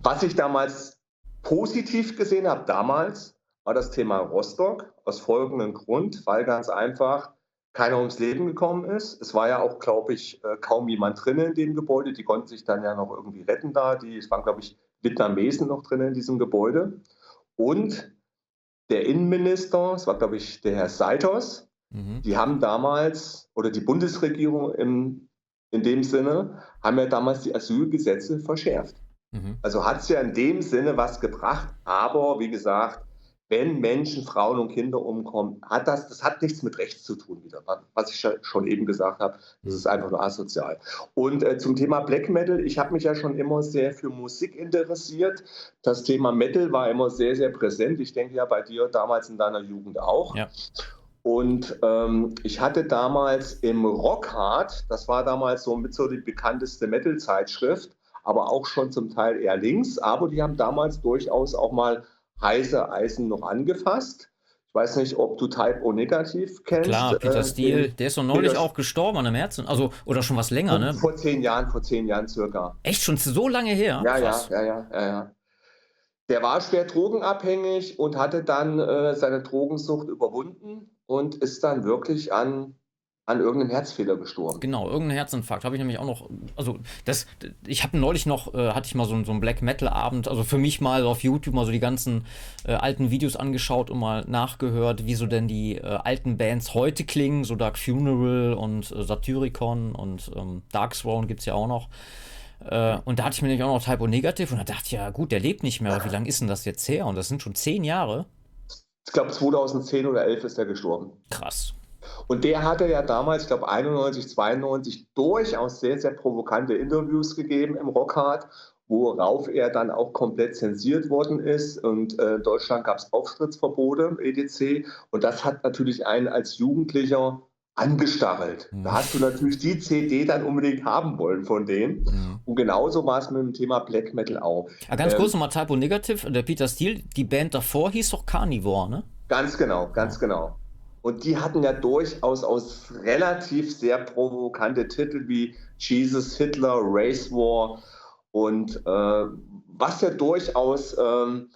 Was ich damals positiv gesehen habe, damals, war das Thema Rostock aus folgendem Grund, weil ganz einfach keiner ums Leben gekommen ist. Es war ja auch, glaube ich, äh, kaum jemand drin in dem Gebäude. Die konnten sich dann ja noch irgendwie retten da. Die, es waren, glaube ich, Vietnamesen noch drin in diesem Gebäude. Und der Innenminister, das war, glaube ich, der Herr Seitos, mhm. die haben damals, oder die Bundesregierung im, in dem Sinne, haben ja damals die Asylgesetze verschärft. Mhm. Also hat es ja in dem Sinne was gebracht, aber wie gesagt, wenn Menschen, Frauen und Kinder umkommen, hat das, das hat nichts mit Rechts zu tun wieder, was ich schon eben gesagt habe. Das ist einfach nur asozial. Und äh, zum Thema Black Metal, ich habe mich ja schon immer sehr für Musik interessiert. Das Thema Metal war immer sehr, sehr präsent. Ich denke ja bei dir damals in deiner Jugend auch. Ja. Und ähm, ich hatte damals im Rockhard, das war damals so mit so die bekannteste Metal-Zeitschrift, aber auch schon zum Teil eher links, aber die haben damals durchaus auch mal heiße Eisen noch angefasst. Ich weiß nicht, ob du Type O negativ kennst. Klar, Peter äh, Steele, der ist doch neulich Peter auch gestorben an einem Herzen. Also, oder schon was länger, ne? Vor zehn Jahren, vor zehn Jahren circa. Echt schon so lange her? Ja, ja, ja, ja, ja, ja. Der war schwer drogenabhängig und hatte dann äh, seine Drogensucht überwunden und ist dann wirklich an an irgendeinem Herzfehler gestorben. Genau, irgendein Herzinfarkt habe ich nämlich auch noch. Also das, ich habe neulich noch, äh, hatte ich mal so, so einen Black Metal Abend, also für mich mal auf YouTube mal so die ganzen äh, alten Videos angeschaut und mal nachgehört, wie so denn die äh, alten Bands heute klingen, so Dark Funeral und äh, Satyricon und ähm, Dark Throne gibt es ja auch noch. Äh, und da hatte ich mir nämlich auch noch Typo Negativ und da dachte ich, ja gut, der lebt nicht mehr, aber wie lange ist denn das jetzt her? Und das sind schon zehn Jahre. Ich glaube 2010 oder 11 ist er gestorben. Krass. Und der hatte ja damals, ich glaube 91, 92, durchaus sehr, sehr provokante Interviews gegeben im Rockhard, worauf er dann auch komplett zensiert worden ist. Und äh, in Deutschland gab es Auftrittsverbote, EDC. Und das hat natürlich einen als Jugendlicher angestachelt. Mhm. Da hast du natürlich die CD dann unbedingt haben wollen von denen. Mhm. Und genauso war es mit dem Thema Black Metal auch. Ja, ganz ähm, kurz nochmal Typo Negative, der Peter Steele, die Band davor hieß doch Carnivore, ne? Ganz genau, ganz genau. Und die hatten ja durchaus aus relativ sehr provokante Titel wie Jesus, Hitler, Race War und äh, was ja durchaus ähm,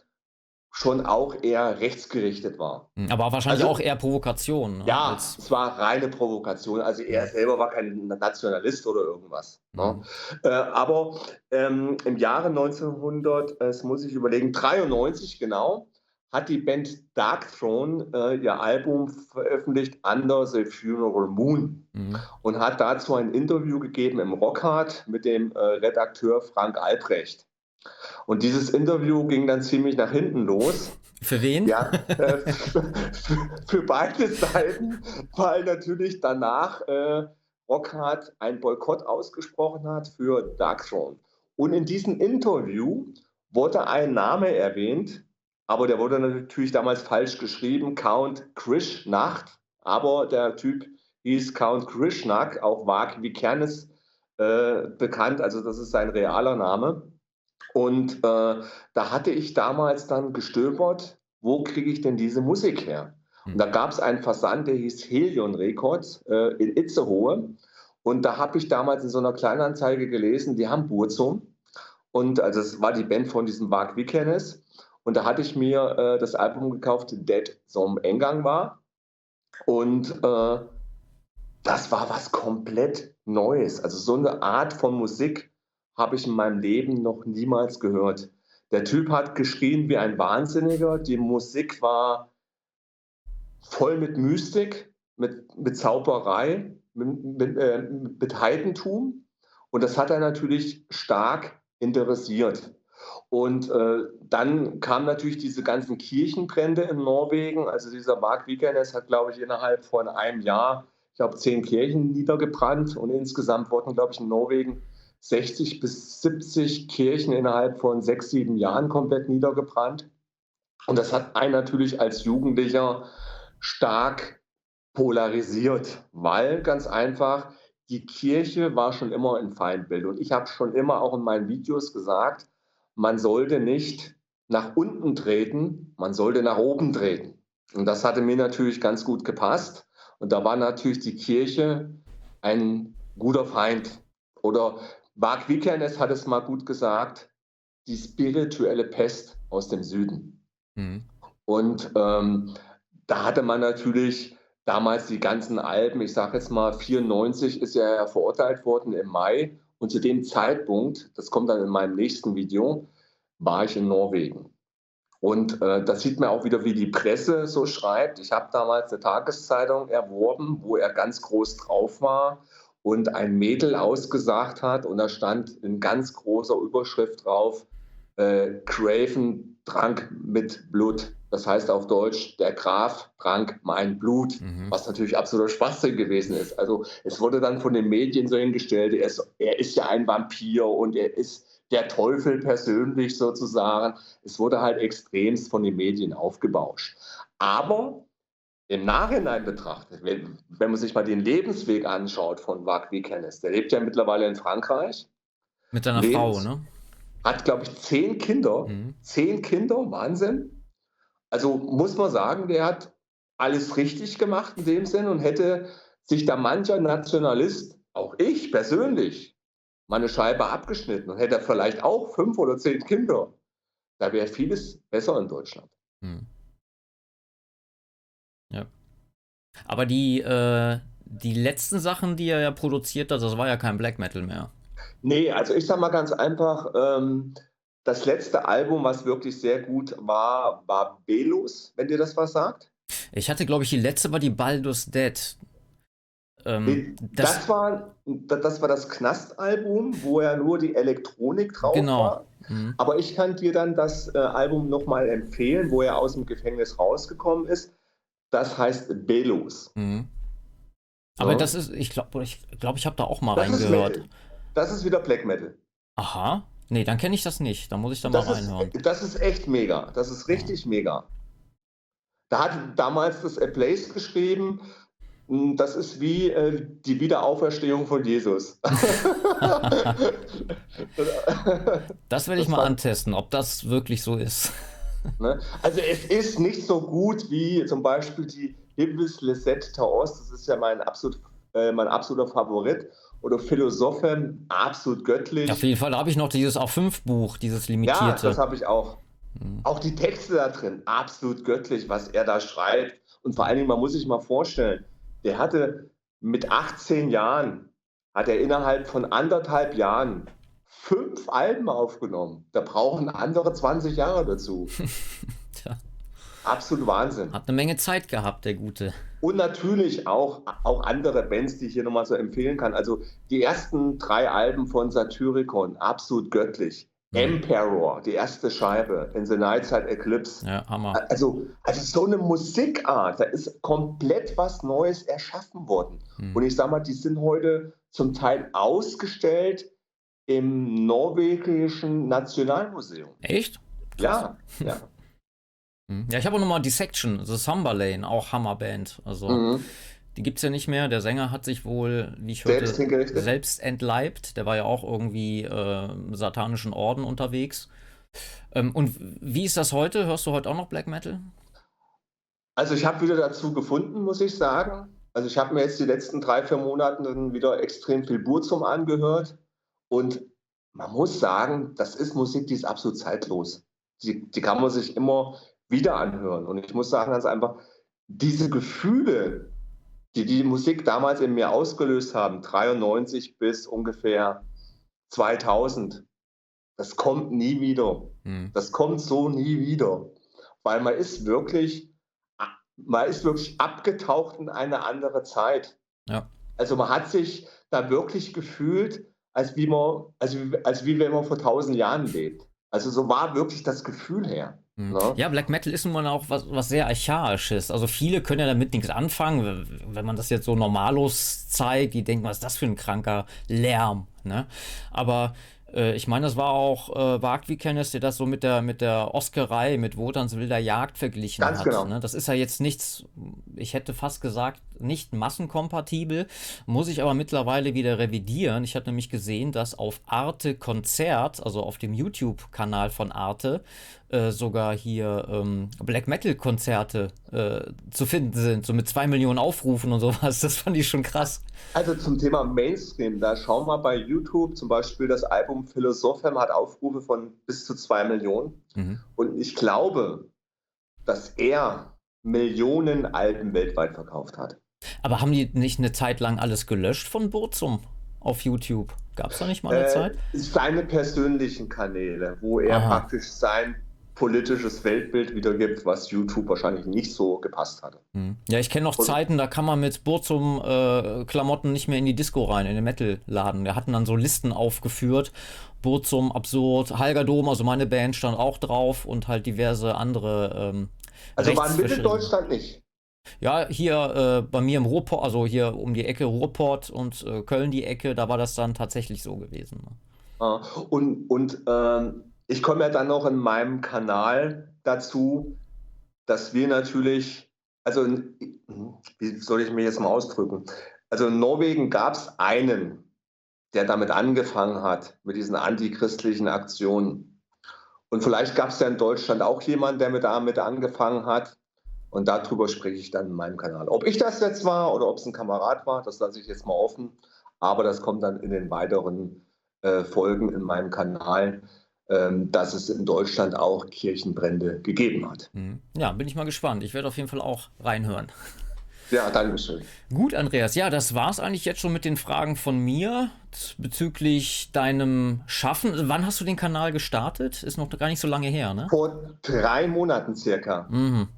schon auch eher rechtsgerichtet war. Hm, aber wahrscheinlich also, auch eher Provokation. Ne? Ja, es war reine Provokation. Also er selber war kein Nationalist oder irgendwas. Mhm. Ne? Äh, aber ähm, im Jahre 1900, das muss ich überlegen, 93 genau, hat die Band Dark Throne äh, ihr Album veröffentlicht, Under the Funeral Moon, mhm. und hat dazu ein Interview gegeben im Rockhard mit dem äh, Redakteur Frank Albrecht. Und dieses Interview ging dann ziemlich nach hinten los. Für wen? Ja, äh, für, für, beide Seiten, weil natürlich danach äh, Rockhard ein Boykott ausgesprochen hat für Dark Throne. Und in diesem Interview wurde ein Name erwähnt, aber der wurde natürlich damals falsch geschrieben, Count Krishnacht, aber der Typ hieß Count Krishnak, auch Vag Vikernes äh, bekannt, also das ist sein realer Name. Und äh, da hatte ich damals dann gestöbert, wo kriege ich denn diese Musik her? Und da hm. gab es einen Versand, der hieß Helion Records äh, in Itzehoe. Und da habe ich damals in so einer Kleinanzeige gelesen, die haben Burzum. Und also es war die Band von diesem Mark Vikernes. Und da hatte ich mir äh, das Album gekauft, Dead Som Engang war. Und äh, das war was komplett Neues. Also so eine Art von Musik habe ich in meinem Leben noch niemals gehört. Der Typ hat geschrien wie ein Wahnsinniger. Die Musik war voll mit Mystik, mit, mit Zauberei, mit, mit, äh, mit Heidentum. Und das hat er natürlich stark interessiert. Und äh, dann kamen natürlich diese ganzen Kirchenbrände in Norwegen. Also dieser Mark Vikernes hat, glaube ich, innerhalb von einem Jahr, ich glaube, zehn Kirchen niedergebrannt. Und insgesamt wurden, glaube ich, in Norwegen 60 bis 70 Kirchen innerhalb von sechs, sieben Jahren komplett niedergebrannt. Und das hat einen natürlich als Jugendlicher stark polarisiert, weil ganz einfach die Kirche war schon immer ein Feindbild. Und ich habe schon immer auch in meinen Videos gesagt, man sollte nicht nach unten treten, man sollte nach oben treten. Und das hatte mir natürlich ganz gut gepasst. Und da war natürlich die Kirche ein guter Feind. Oder Mark Vikernes hat es mal gut gesagt, die spirituelle Pest aus dem Süden. Mhm. Und ähm, da hatte man natürlich damals die ganzen Alben, ich sage jetzt mal, 94 ist er verurteilt worden im Mai. Und zu dem Zeitpunkt, das kommt dann in meinem nächsten Video, war ich in Norwegen. Und äh, das sieht man auch wieder, wie die Presse so schreibt. Ich habe damals eine Tageszeitung erworben, wo er ganz groß drauf war und ein Mädel ausgesagt hat. Und da stand in ganz großer Überschrift drauf, äh, Craven trank mit Blut. Das heißt auf Deutsch, der Graf trank mein Blut, mhm. was natürlich absoluter Schwachsinn gewesen ist. Also es wurde dann von den Medien so hingestellt, er ist, er ist ja ein Vampir und er ist der Teufel persönlich sozusagen. Es wurde halt extremst von den Medien aufgebauscht. Aber im Nachhinein betrachtet, wenn, wenn man sich mal den Lebensweg anschaut von Wag Vikernes, der lebt ja mittlerweile in Frankreich. Mit seiner Frau, ne? Hat, glaube ich, zehn Kinder. Mhm. Zehn Kinder, Wahnsinn. Also muss man sagen, der hat alles richtig gemacht in dem Sinn und hätte sich da mancher Nationalist, auch ich persönlich, meine Scheibe abgeschnitten und hätte vielleicht auch fünf oder zehn Kinder. Da wäre vieles besser in Deutschland. Hm. Ja. Aber die, äh, die letzten Sachen, die er ja produziert hat, das war ja kein Black Metal mehr. Nee, also ich sag mal ganz einfach, ähm, das letzte Album, was wirklich sehr gut war, war Belus, wenn dir das was sagt. Ich hatte, glaube ich, die letzte war die Baldur's Dead. Ähm, das, das, war, das war das Knast-Album, wo ja nur die Elektronik drauf genau. war. Mhm. Aber ich kann dir dann das äh, Album nochmal empfehlen, wo er aus dem Gefängnis rausgekommen ist. Das heißt Belus. Mhm. Aber so. das ist, ich glaube, ich, glaub, ich habe da auch mal das reingehört. Ist das ist wieder Black Metal. Aha. Nee, dann kenne ich das nicht. Da muss ich da mal reinhören. Ist, das ist echt mega. Das ist richtig ja. mega. Da hat damals das Place geschrieben, hm, das ist wie äh, die Wiederauferstehung von Jesus. (laughs) (laughs) das werde ich das mal antesten, ob das wirklich so ist. Ne? Also es ist nicht so gut wie zum Beispiel die Hibis Lisette Taos, das ist ja mein, absolut, äh, mein absoluter Favorit oder Philosophen, absolut göttlich. Auf jeden Fall habe ich noch dieses A5-Buch, dieses limitierte. Ja, das habe ich auch. Hm. Auch die Texte da drin, absolut göttlich, was er da schreibt. Und vor allen Dingen, man muss sich mal vorstellen, der hatte mit 18 Jahren, hat er innerhalb von anderthalb Jahren fünf Alben aufgenommen. Da brauchen andere 20 Jahre dazu. (laughs) Tja. Absolut Wahnsinn. Hat eine Menge Zeit gehabt, der Gute. Und natürlich auch, auch andere Bands, die ich hier nochmal so empfehlen kann. Also die ersten drei Alben von Satyricon, absolut göttlich. Mhm. Emperor, die erste Scheibe, in The Nightside Eclipse. Ja, Hammer. Also, also so eine Musikart, da ist komplett was Neues erschaffen worden. Mhm. Und ich sag mal, die sind heute zum Teil ausgestellt im norwegischen Nationalmuseum. Echt? Ja, ja. Mhm. (laughs) Ja, ich habe auch nochmal Dissection, The Sumberlane, auch Hammerband. Also mhm. die gibt es ja nicht mehr. Der Sänger hat sich wohl, wie ich hörte, selbst, selbst entleibt. Der war ja auch irgendwie äh, im satanischen Orden unterwegs. Ähm, und wie ist das heute? Hörst du heute auch noch Black Metal? Also ich habe wieder dazu gefunden, muss ich sagen. Also ich habe mir jetzt die letzten drei, vier Monate dann wieder extrem viel Burzum angehört. Und man muss sagen, das ist Musik, die ist absolut zeitlos. Die, die kann man sich immer wieder anhören. Und ich muss sagen, ganz einfach, diese Gefühle, die die Musik damals in mir ausgelöst haben, 93 bis ungefähr 2000, das kommt nie wieder. Hm. Das kommt so nie wieder. Weil man ist wirklich, man ist wirklich abgetaucht in eine andere Zeit. Ja. Also man hat sich da wirklich gefühlt, als wie man, also als wie wenn man vor tausend Jahren lebt. Also so war wirklich das Gefühl her. Mhm. Ne? Ja, Black Metal ist nun mal auch was, was sehr Archaisches. Also viele können ja damit nichts anfangen. Wenn man das jetzt so normalos zeigt, die denken, was ist das für ein kranker Lärm. Ne? Aber ich meine, das war auch äh, Wagt wie Kenneth, der das so mit der, mit der Oscarei, mit Wotans wilder Jagd verglichen Ganz hat. Genau. Ne? Das ist ja jetzt nichts, ich hätte fast gesagt, nicht massenkompatibel, muss ich aber mittlerweile wieder revidieren. Ich hatte nämlich gesehen, dass auf Arte Konzert, also auf dem YouTube-Kanal von Arte, äh, sogar hier ähm, Black Metal-Konzerte äh, zu finden sind, so mit zwei Millionen Aufrufen und sowas. Das fand ich schon krass. Also zum Thema Mainstream, da schauen wir bei YouTube zum Beispiel das Album Philosophem hat Aufrufe von bis zu zwei Millionen. Mhm. Und ich glaube, dass er Millionen Alben weltweit verkauft hat. Aber haben die nicht eine Zeit lang alles gelöscht von Burzum auf YouTube? Gab es da nicht mal eine äh, Zeit? Seine persönlichen Kanäle, wo er Aha. praktisch sein politisches Weltbild wiedergibt, was YouTube wahrscheinlich nicht so gepasst hatte. Hm. Ja, ich kenne noch Und, Zeiten, da kann man mit Burzum äh, nicht mehr in die Disco rein, in den Metal-Laden. Wir hatten dann so Listen aufgeführt. Burzum, Absurd, Halgerdom, also meine Band stand auch drauf und halt diverse andere. Ähm, also war in Mitteldeutschland nicht. Ja, hier äh, bei mir im Ruhrport, also hier um die Ecke Ruhrport und äh, Köln die Ecke, da war das dann tatsächlich so gewesen. Ne? Ah, und und ähm, ich komme ja dann noch in meinem Kanal dazu, dass wir natürlich, also wie soll ich mich jetzt mal ausdrücken? Also in Norwegen gab es einen, der damit angefangen hat, mit diesen antichristlichen Aktionen. Und vielleicht gab es ja in Deutschland auch jemanden, der mit damit angefangen hat. Und darüber spreche ich dann in meinem Kanal. Ob ich das jetzt war oder ob es ein Kamerad war, das lasse ich jetzt mal offen. Aber das kommt dann in den weiteren äh, Folgen in meinem Kanal. Ähm, dass es in Deutschland auch Kirchenbrände gegeben hat. Mhm. Ja, bin ich mal gespannt. Ich werde auf jeden Fall auch reinhören. Ja, danke schön. Gut, Andreas. Ja, das war es eigentlich jetzt schon mit den Fragen von mir bezüglich deinem Schaffen. Wann hast du den Kanal gestartet? Ist noch gar nicht so lange her, ne? Vor drei Monaten circa. Mhm.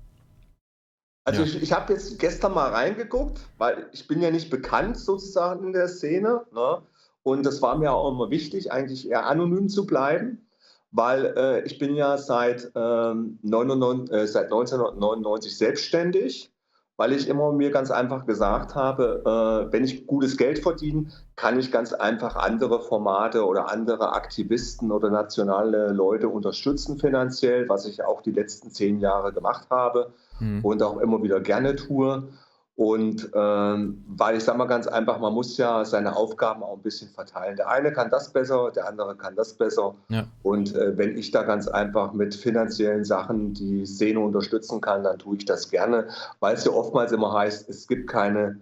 Also ja. ich, ich habe jetzt gestern mal reingeguckt, weil ich bin ja nicht bekannt sozusagen in der Szene. Ne? Und das war mir auch immer wichtig, eigentlich eher anonym zu bleiben weil äh, ich bin ja seit, ähm, 99, äh, seit 1999 selbstständig, weil ich immer mir ganz einfach gesagt habe, äh, wenn ich gutes Geld verdiene, kann ich ganz einfach andere Formate oder andere Aktivisten oder nationale Leute unterstützen finanziell, was ich auch die letzten zehn Jahre gemacht habe hm. und auch immer wieder gerne tue. Und ähm, weil ich sage mal ganz einfach, man muss ja seine Aufgaben auch ein bisschen verteilen. Der eine kann das besser, der andere kann das besser. Ja. Und äh, wenn ich da ganz einfach mit finanziellen Sachen die Szene unterstützen kann, dann tue ich das gerne, weil es ja oftmals immer heißt, es gibt keine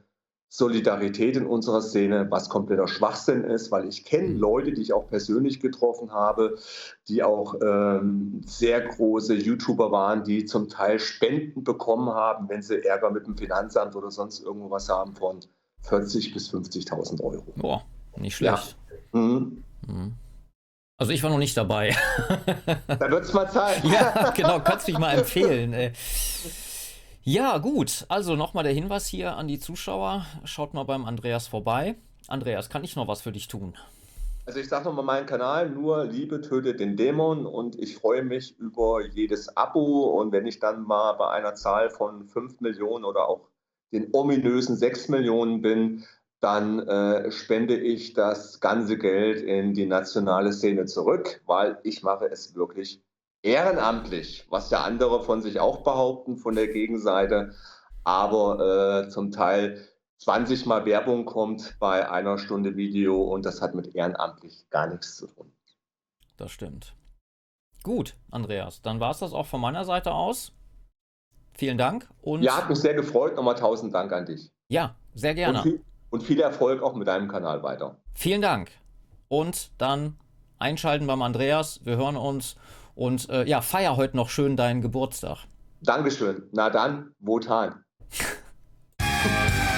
Solidarität in unserer Szene, was kompletter Schwachsinn ist, weil ich kenne mhm. Leute, die ich auch persönlich getroffen habe, die auch ähm, sehr große YouTuber waren, die zum Teil Spenden bekommen haben, wenn sie Ärger mit dem Finanzamt oder sonst irgendwo was haben von 40.000 bis 50.000 Euro. Boah, nicht schlecht. Ja. Mhm. Mhm. Also ich war noch nicht dabei. da wird es mal Zeit. (laughs) ja, genau, kannst du mich mal empfehlen. Ey. Ja, gut. Also nochmal der Hinweis hier an die Zuschauer. Schaut mal beim Andreas vorbei. Andreas, kann ich noch was für dich tun? Also ich sage nochmal meinen Kanal, nur Liebe tötet den Dämon und ich freue mich über jedes Abo und wenn ich dann mal bei einer Zahl von 5 Millionen oder auch den ominösen 6 Millionen bin, dann äh, spende ich das ganze Geld in die nationale Szene zurück, weil ich mache es wirklich ehrenamtlich, was ja andere von sich auch behaupten, von der Gegenseite, aber äh, zum Teil 20 Mal Werbung kommt bei einer Stunde Video und das hat mit ehrenamtlich gar nichts zu tun. Das stimmt. Gut, Andreas, dann war es das auch von meiner Seite aus. Vielen Dank. Und ja, hat mich sehr gefreut. Nochmal tausend Dank an dich. Ja, sehr gerne. Und viel, und viel Erfolg auch mit deinem Kanal weiter. Vielen Dank. Und dann einschalten beim Andreas. Wir hören uns und äh, ja, feier heute noch schön deinen Geburtstag. Dankeschön. Na dann, Wotan. (laughs)